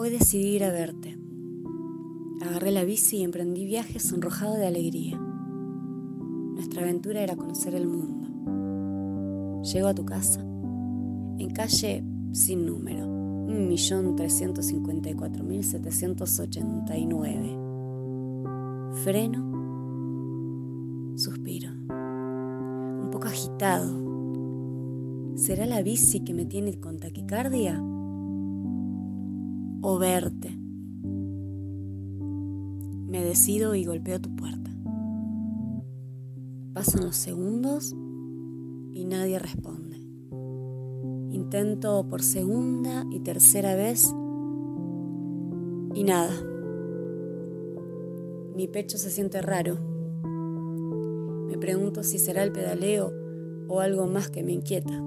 Hoy decidí ir a verte. Agarré la bici y emprendí viaje sonrojado de alegría. Nuestra aventura era conocer el mundo. Llego a tu casa, en calle sin número, 1.354.789. Freno, suspiro, un poco agitado. ¿Será la bici que me tiene con taquicardia? O verte. Me decido y golpeo tu puerta. Pasan los segundos y nadie responde. Intento por segunda y tercera vez y nada. Mi pecho se siente raro. Me pregunto si será el pedaleo o algo más que me inquieta.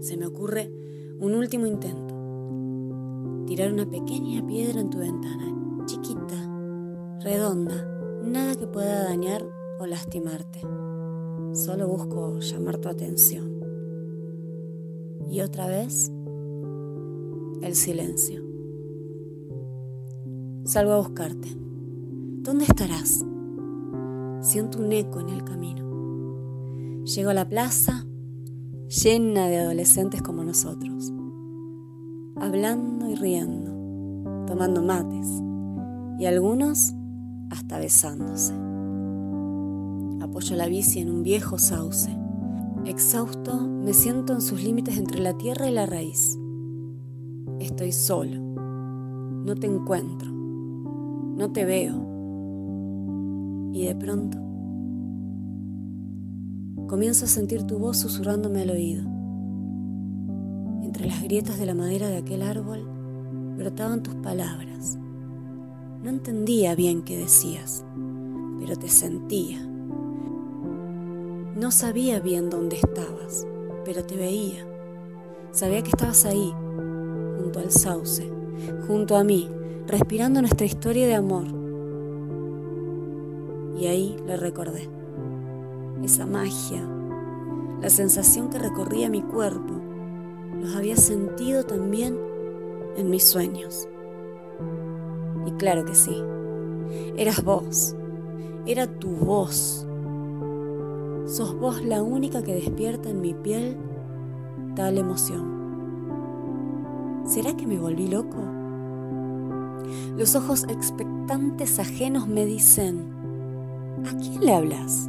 Se me ocurre un último intento tirar una pequeña piedra en tu ventana, chiquita, redonda, nada que pueda dañar o lastimarte. Solo busco llamar tu atención. Y otra vez, el silencio. Salgo a buscarte. ¿Dónde estarás? Siento un eco en el camino. Llego a la plaza llena de adolescentes como nosotros hablando y riendo, tomando mates y algunos hasta besándose. Apoyo la bici en un viejo sauce. Exhausto, me siento en sus límites entre la tierra y la raíz. Estoy solo. No te encuentro. No te veo. Y de pronto comienzo a sentir tu voz susurrándome al oído. Entre las grietas de la madera de aquel árbol brotaban tus palabras. No entendía bien qué decías, pero te sentía. No sabía bien dónde estabas, pero te veía. Sabía que estabas ahí, junto al sauce, junto a mí, respirando nuestra historia de amor. Y ahí le recordé. Esa magia, la sensación que recorría mi cuerpo, los había sentido también en mis sueños. Y claro que sí, eras vos, era tu voz. Sos vos la única que despierta en mi piel tal emoción. ¿Será que me volví loco? Los ojos expectantes ajenos me dicen, ¿a quién le hablas?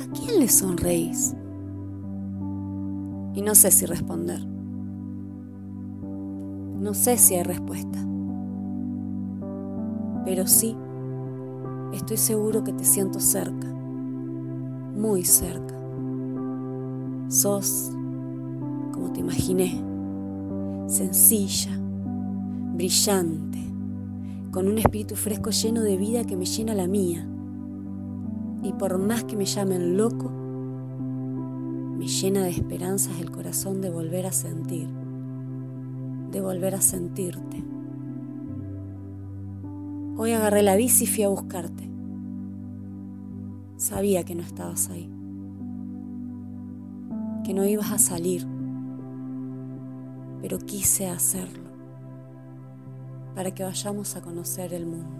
¿A quién le sonreís? Y no sé si responder. No sé si hay respuesta. Pero sí, estoy seguro que te siento cerca, muy cerca. Sos, como te imaginé, sencilla, brillante, con un espíritu fresco lleno de vida que me llena la mía. Y por más que me llamen loco, me llena de esperanzas el corazón de volver a sentir, de volver a sentirte. Hoy agarré la bici y fui a buscarte. Sabía que no estabas ahí, que no ibas a salir, pero quise hacerlo para que vayamos a conocer el mundo.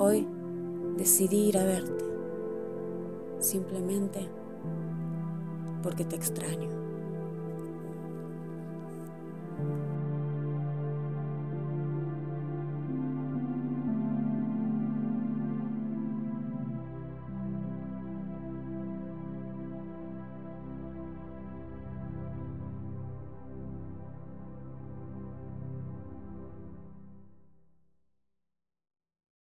Hoy decidí ir a verte, simplemente porque te extraño.